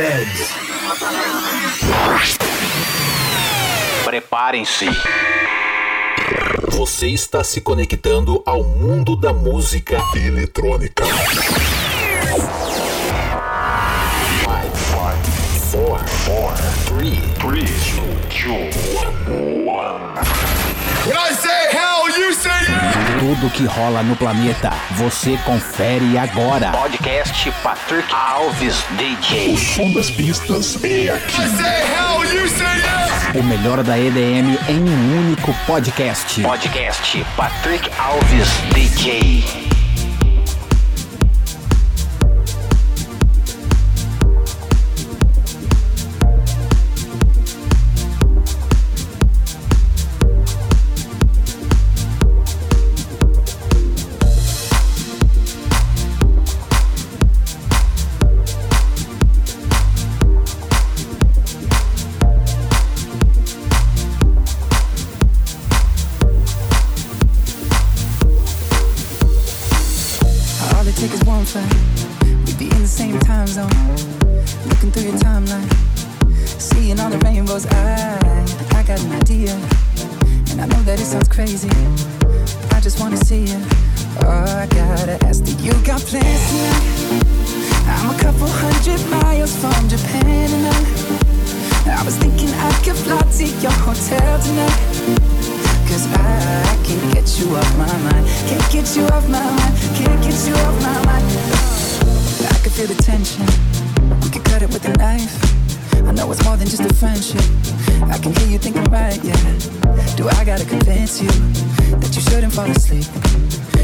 Beds. Preparem-se. Você está se conectando ao mundo da música eletrônica. 5, 4, 3, 3, 2, 1. When I say hell, you say yeah! Tudo que rola no planeta, você confere agora. Podcast Patrick Alves DJ. O som das pistas é aqui. I say hell, you say yes! O melhor da EDM em um único podcast. Podcast Patrick Alves DJ. Tension. We could cut it with a knife. I know it's more than just a friendship. I can hear you thinking right, yeah. Do I gotta convince you that you shouldn't fall asleep?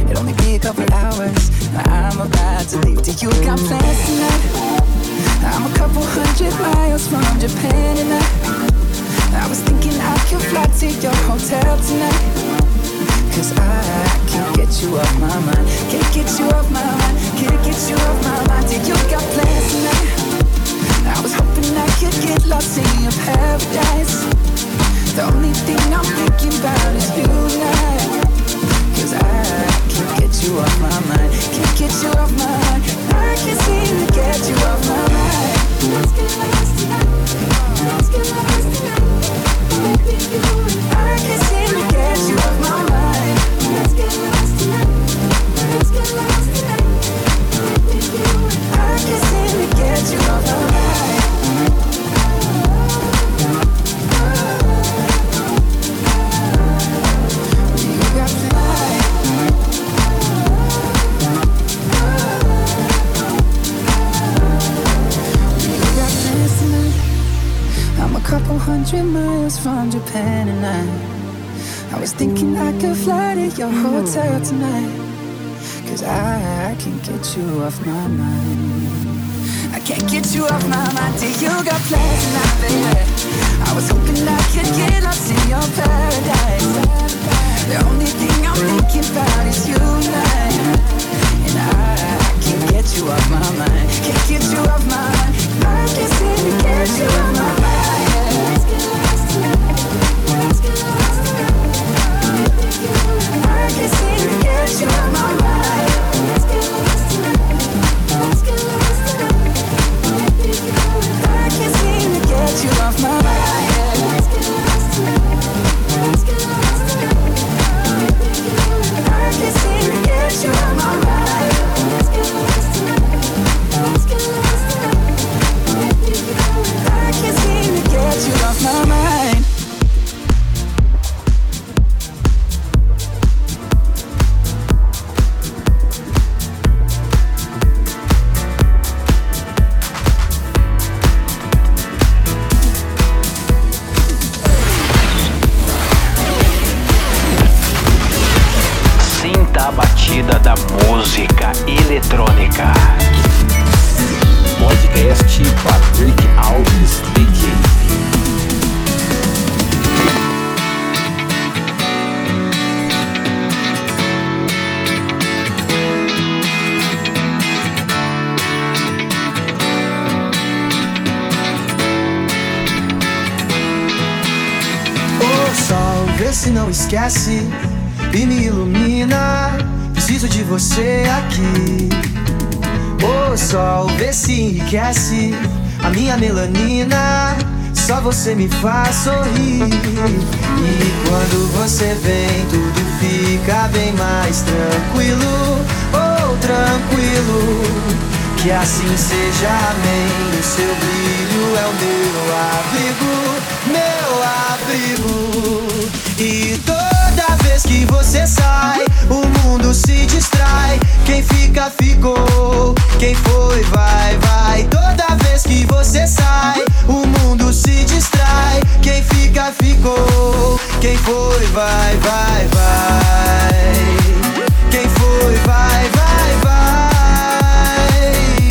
It'll only be a couple hours. I'm about to leave. Do you got plans tonight? I'm a couple hundred miles from Japan and I. I was thinking I could fly to your hotel tonight. Cause I can't get you off my mind. Can't get you off my mind. Can't get you off my mind. Did you got plans tonight? I was hoping I could get lost in your paradise. The only thing I'm thinking about is you. Cause I can't get you off my mind. Can't get you off my mind. I can't seem to get you off my mind. Let's get lost tonight. Let's get lost tonight. Get you tonight. Tonight. I can't seem to get you off my mind. Hundred miles from Japan and I I was thinking I could fly to your hotel tonight. Cause I, I can't get you off my mind. I can't get you off my mind till you got plans tonight, baby I was hoping I could get lost in your paradise. The only thing I'm thinking about is you And I, I can't get you off my mind. Can't get you off my mind. I can't seem to get you off my mind Fica, ficou. Quem foi, vai, vai, vai. Quem foi, vai, vai, vai.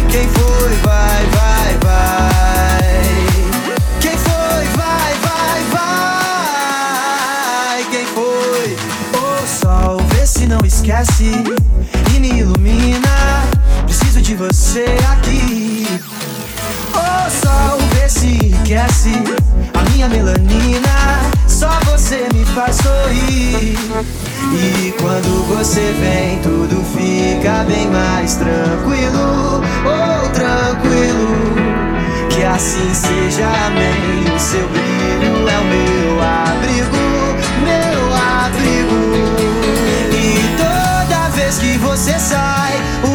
Quem foi, vai, vai, vai. Quem foi, vai, vai, vai. Quem foi? O sol, vê se não esquece e me ilumina. Preciso de você aqui. O sol, vê se enriquece minha melanina. Só você me faz sorrir. E quando você vem, tudo fica bem mais tranquilo. Oh, tranquilo. Que assim seja, amém. O seu brilho é o meu abrigo, meu abrigo. E toda vez que você sai, o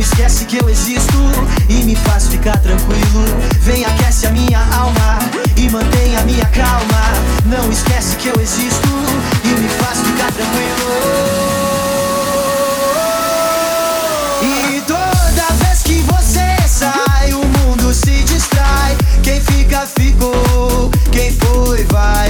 Esquece que eu existo e me faz ficar tranquilo. Vem aquece a minha alma e mantém a minha calma. Não esquece que eu existo e me faz ficar tranquilo. E toda vez que você sai, o mundo se distrai. Quem fica, ficou. Quem foi, vai, vai.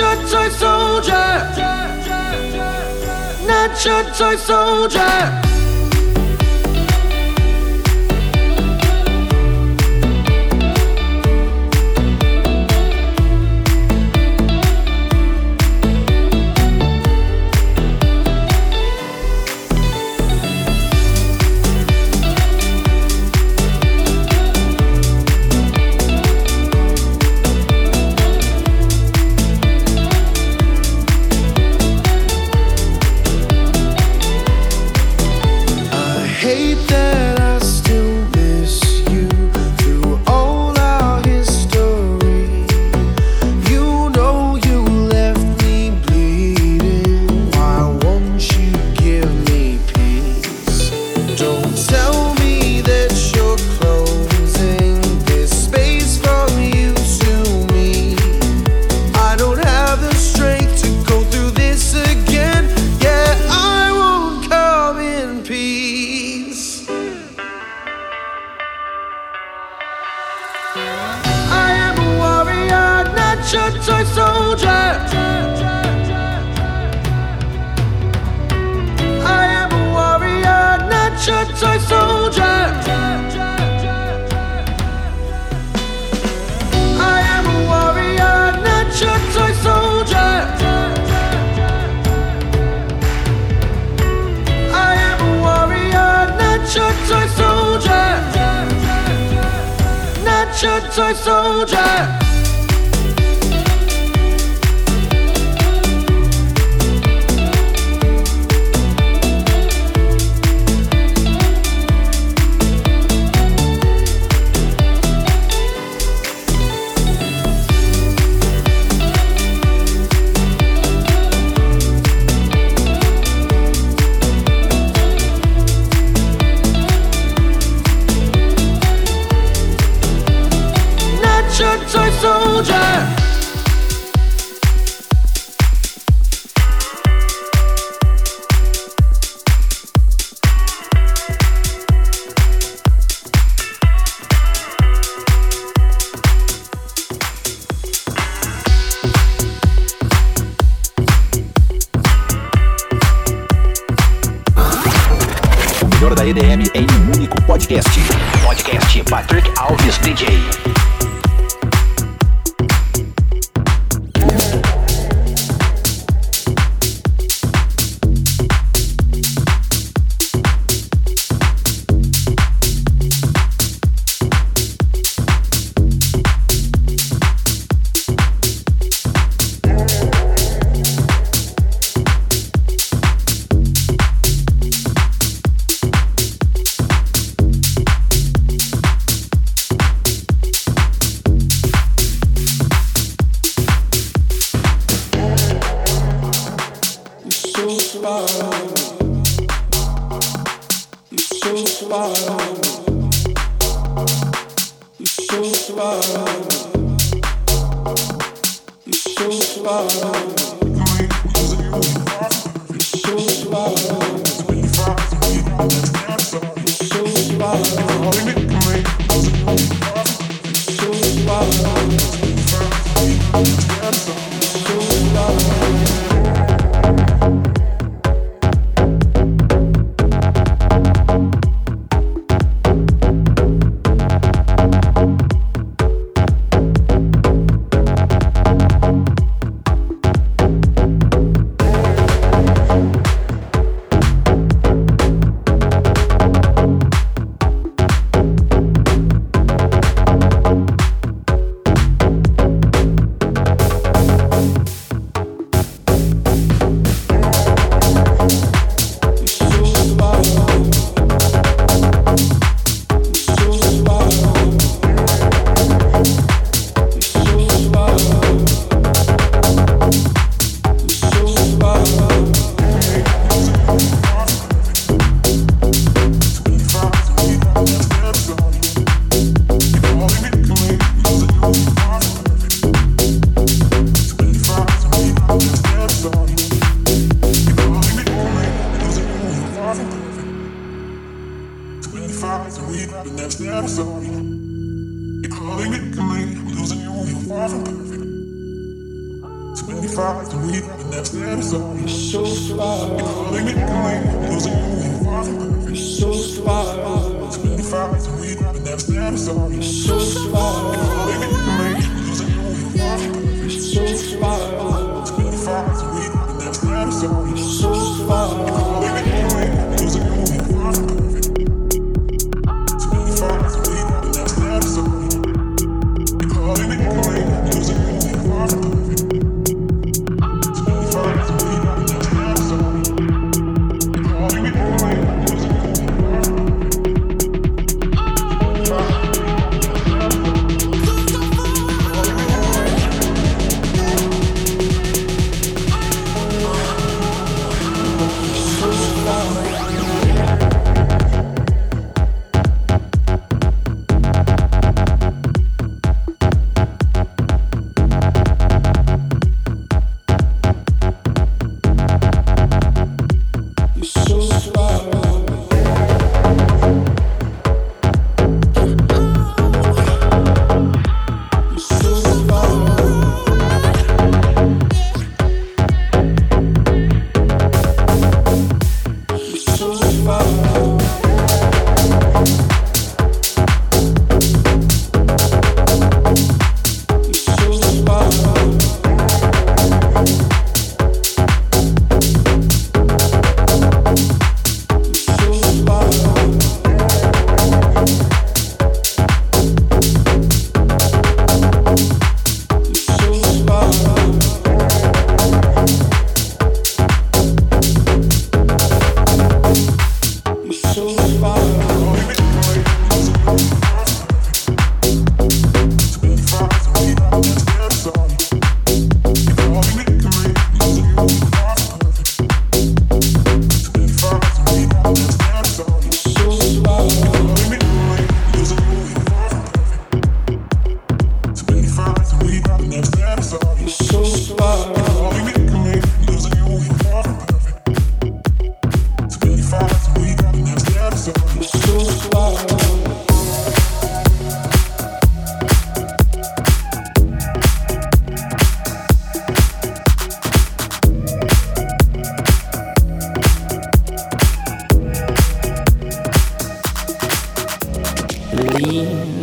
Your toy soldier. Not your toy soldier.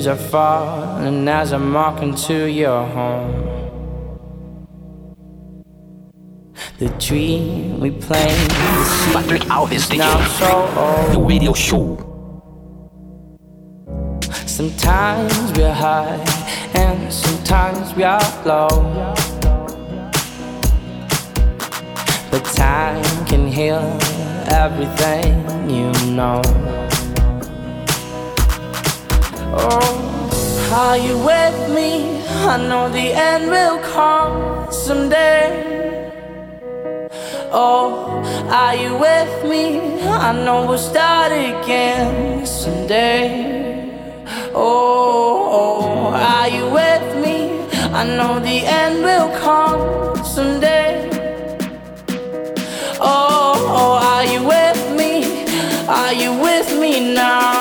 Are falling as I'm walking to your home. The dream we played. Patrick Alves DJ. Now so old. The Radio Show. Sometimes we're high and sometimes we are low. But time can heal everything you know. Oh, are you with me? I know the end will come someday. Oh, are you with me? I know we'll start again someday. Oh, are you with me? I know the end will come someday. Oh, are you with me? Are you with me now?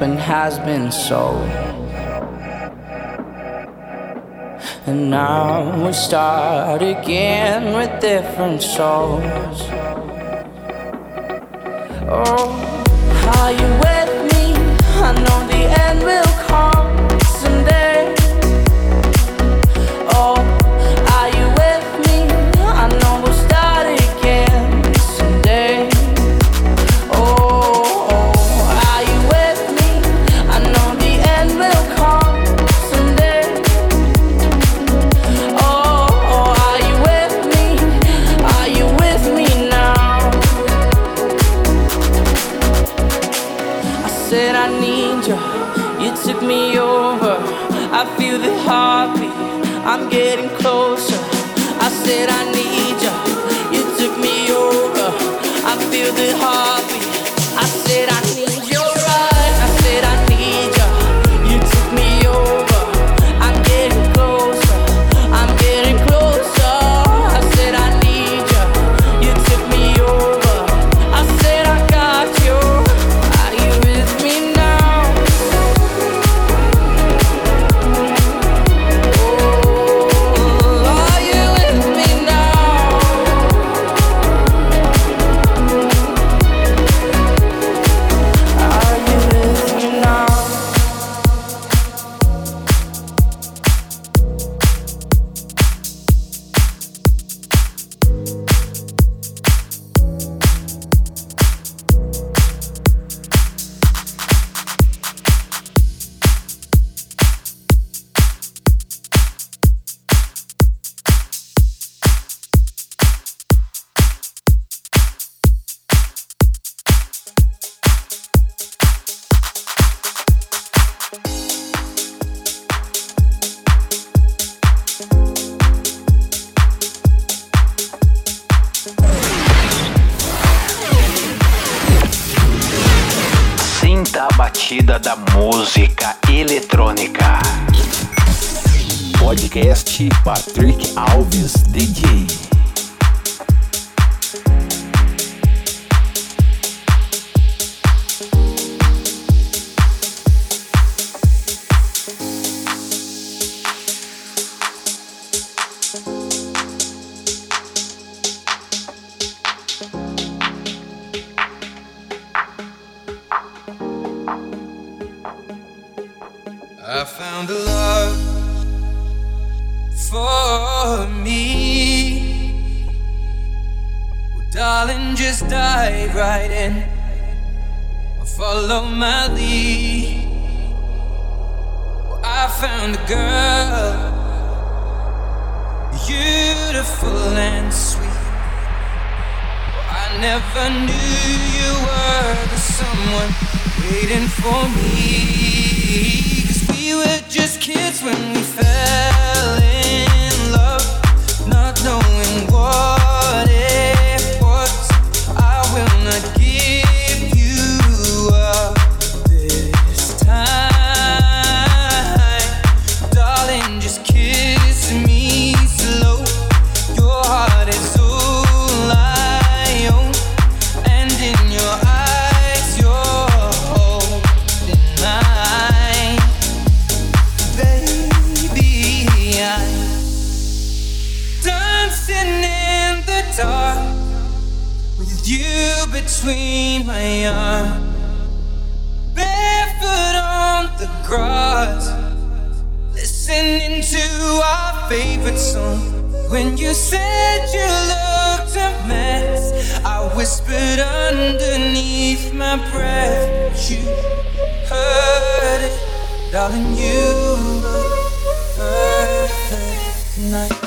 And has been sold. And now we start again with different souls. Oh, are you with me? I know the end will come música eletrônica. Podcast Patrick Alves DJ. my breath, you heard it, darling. You were perfect tonight.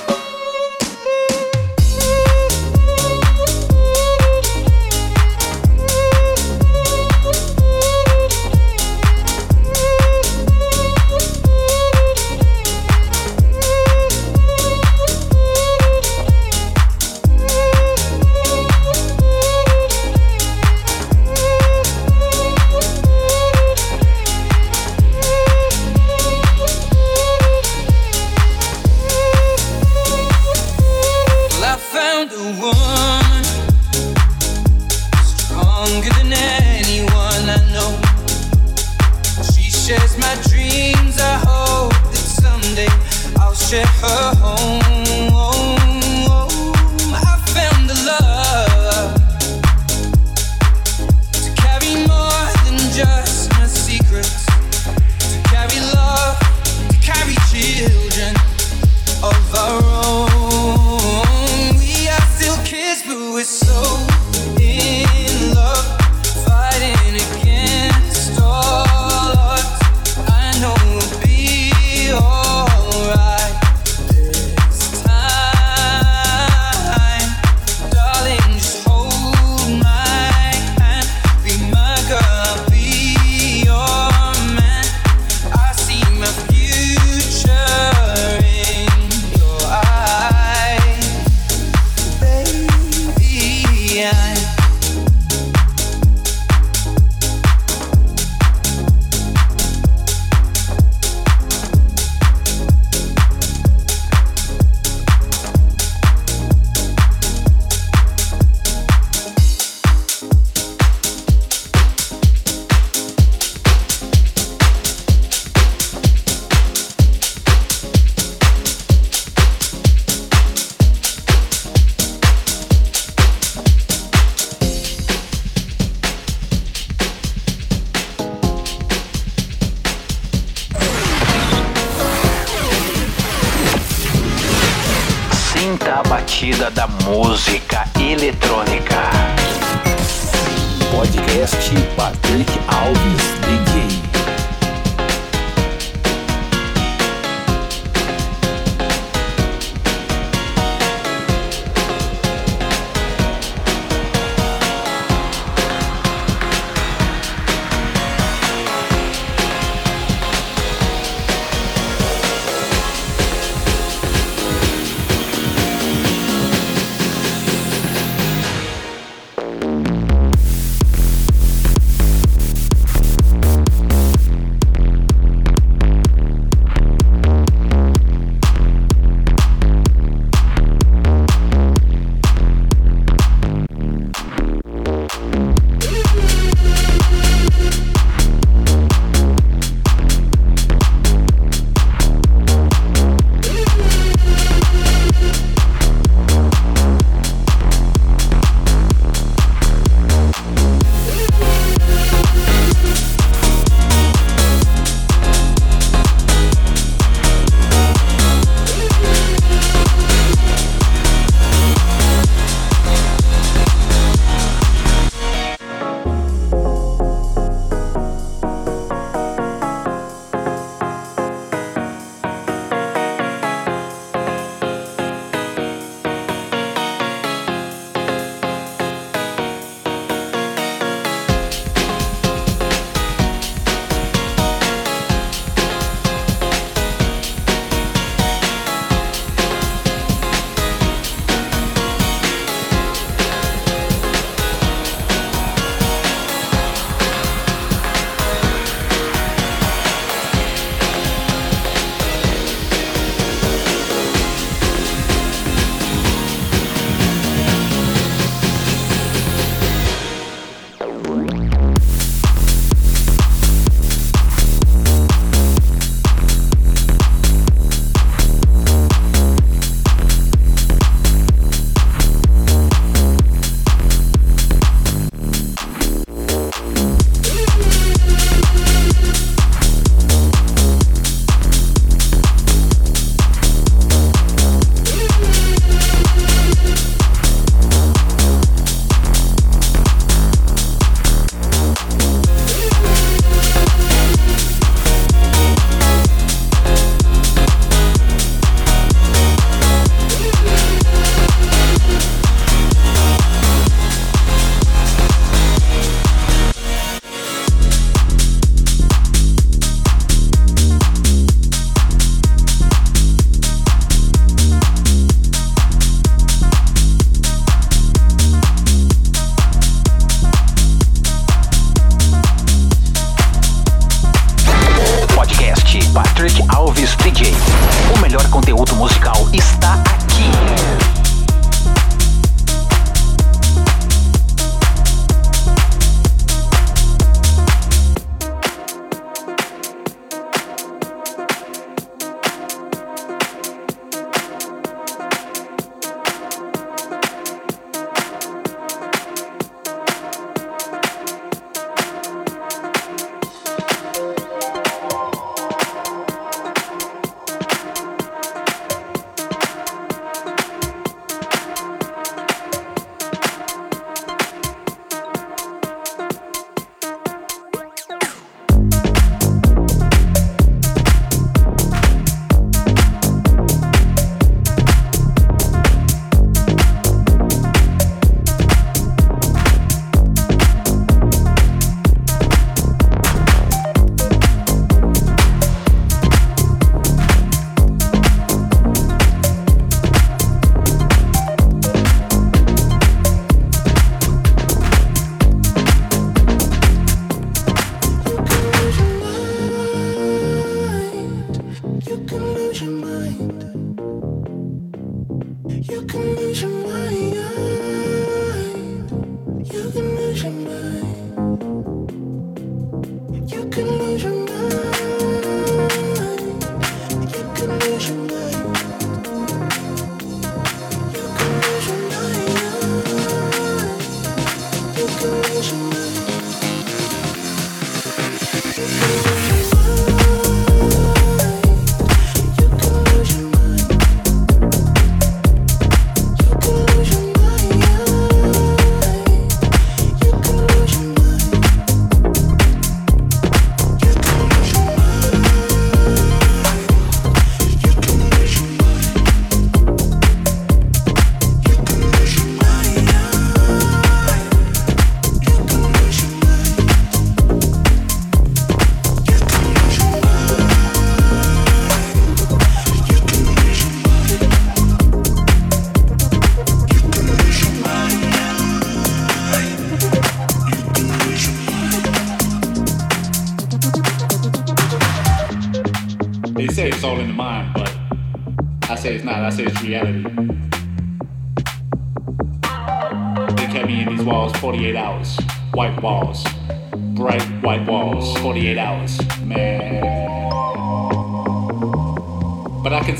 música.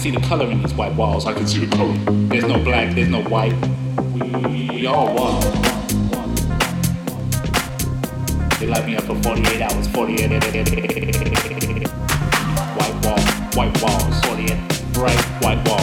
See the color in these white walls. I can see the color. There's no black, there's no white. We, all one. They light me up for 48 hours, 48. White wall, white walls, 48. Bright white walls,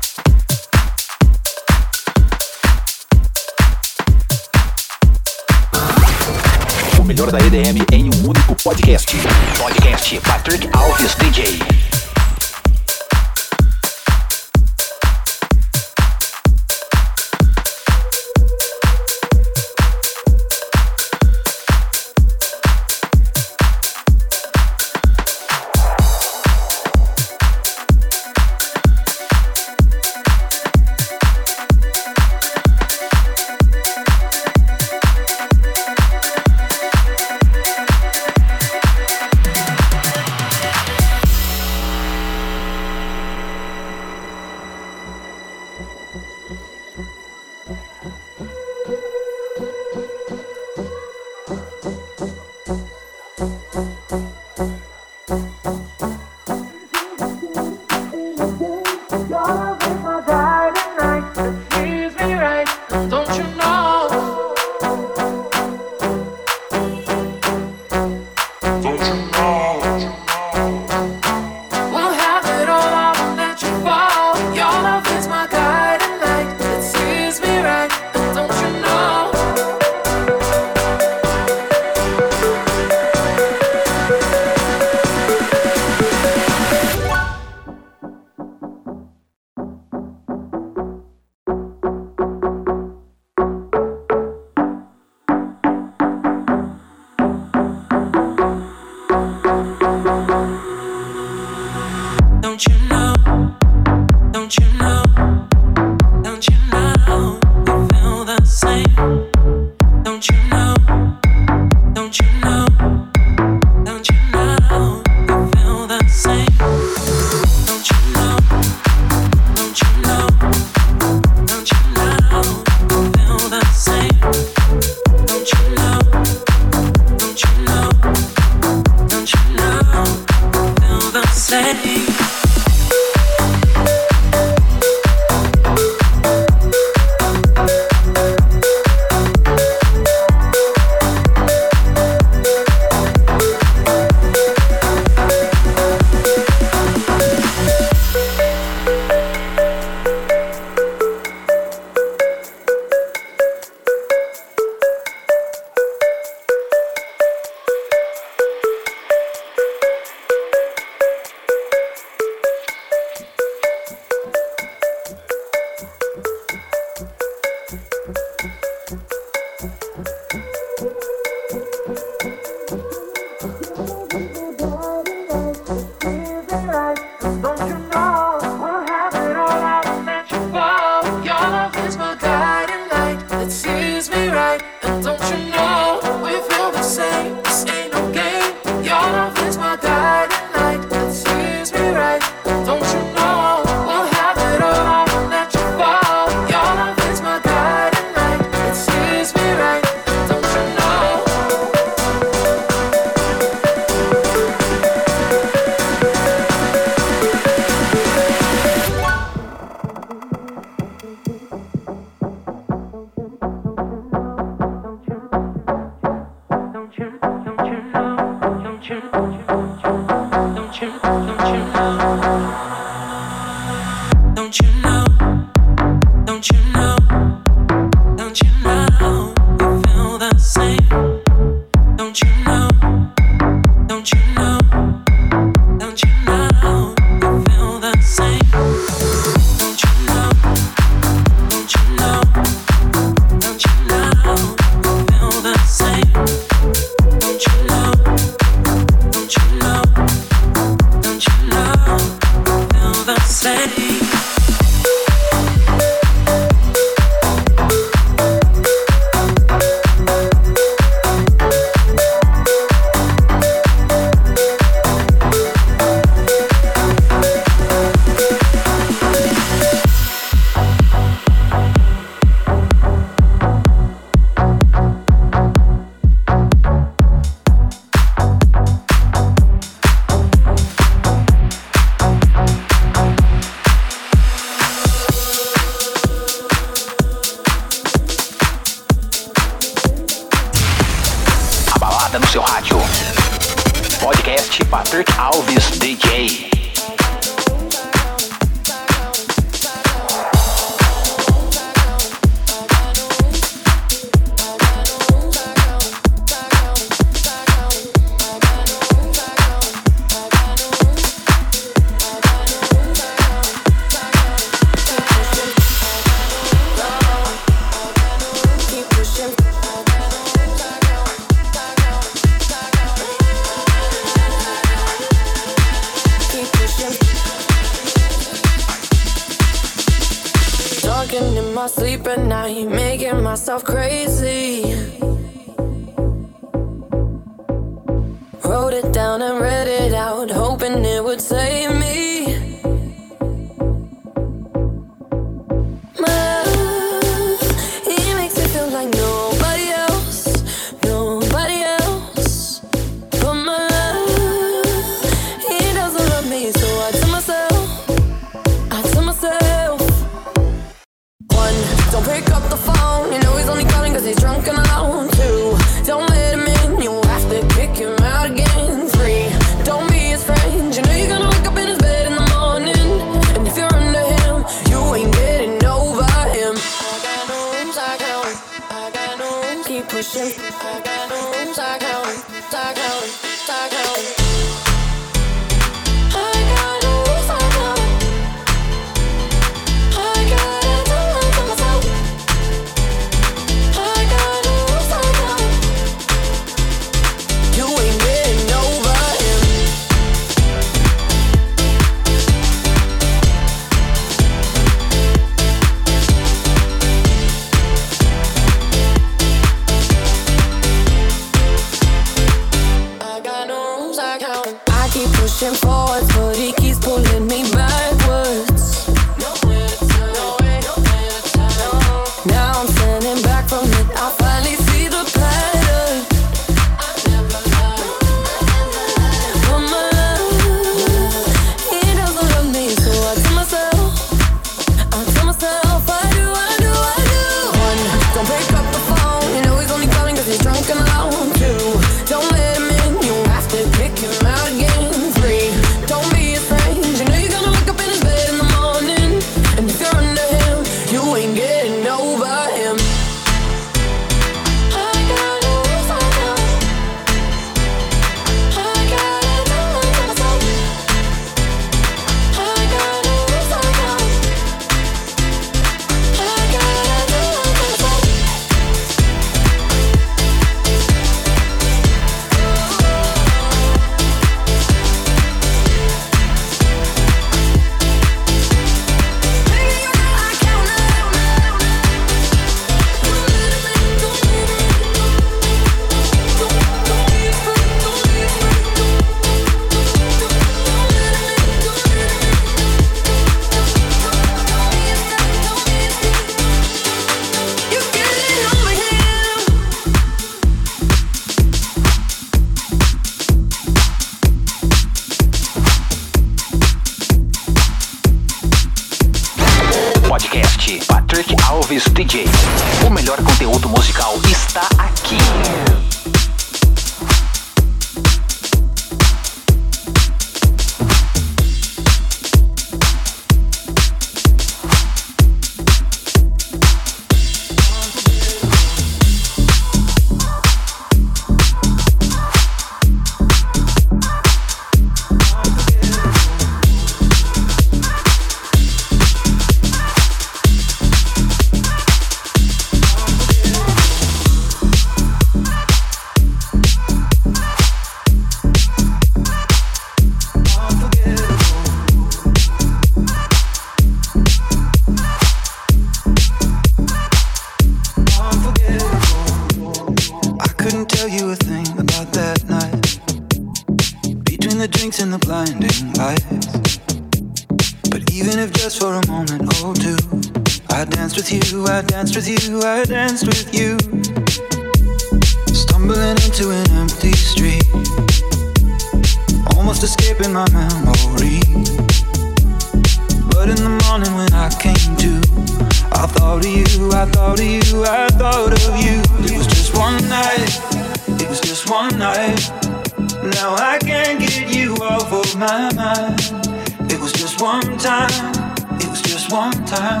one time.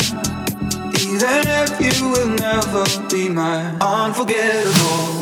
Even if you will never be my unforgettable.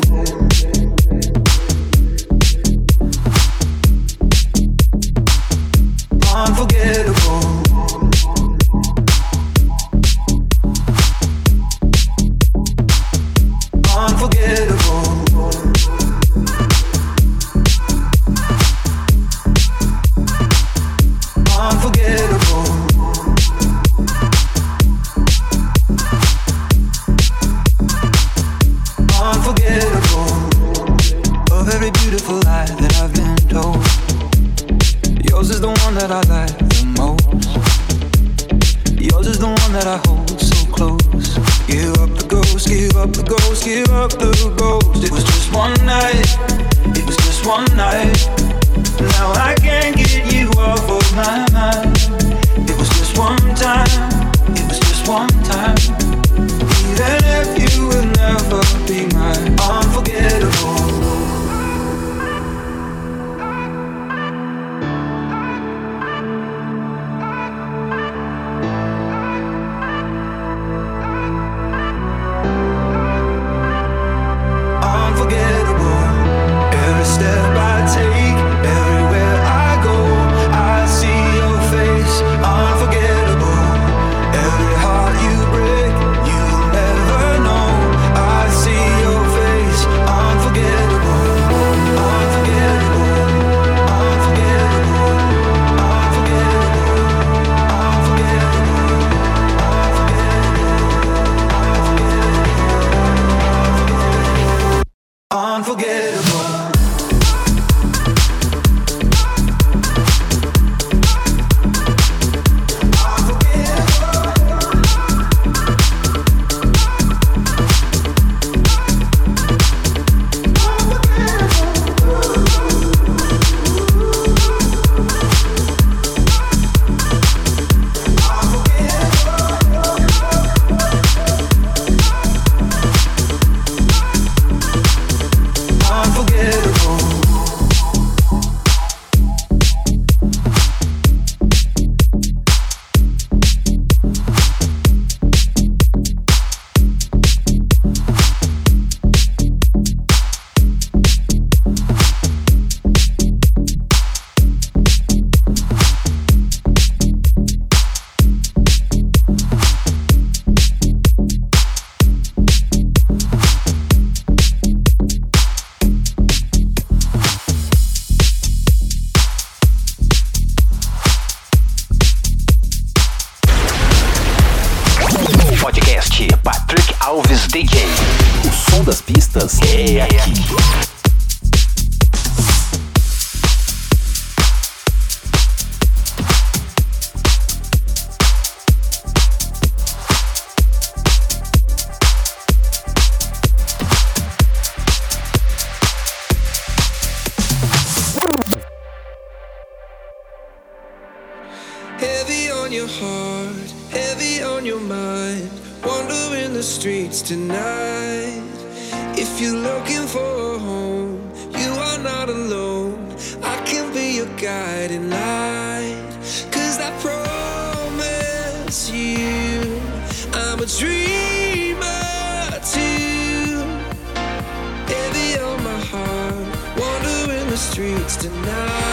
streets tonight.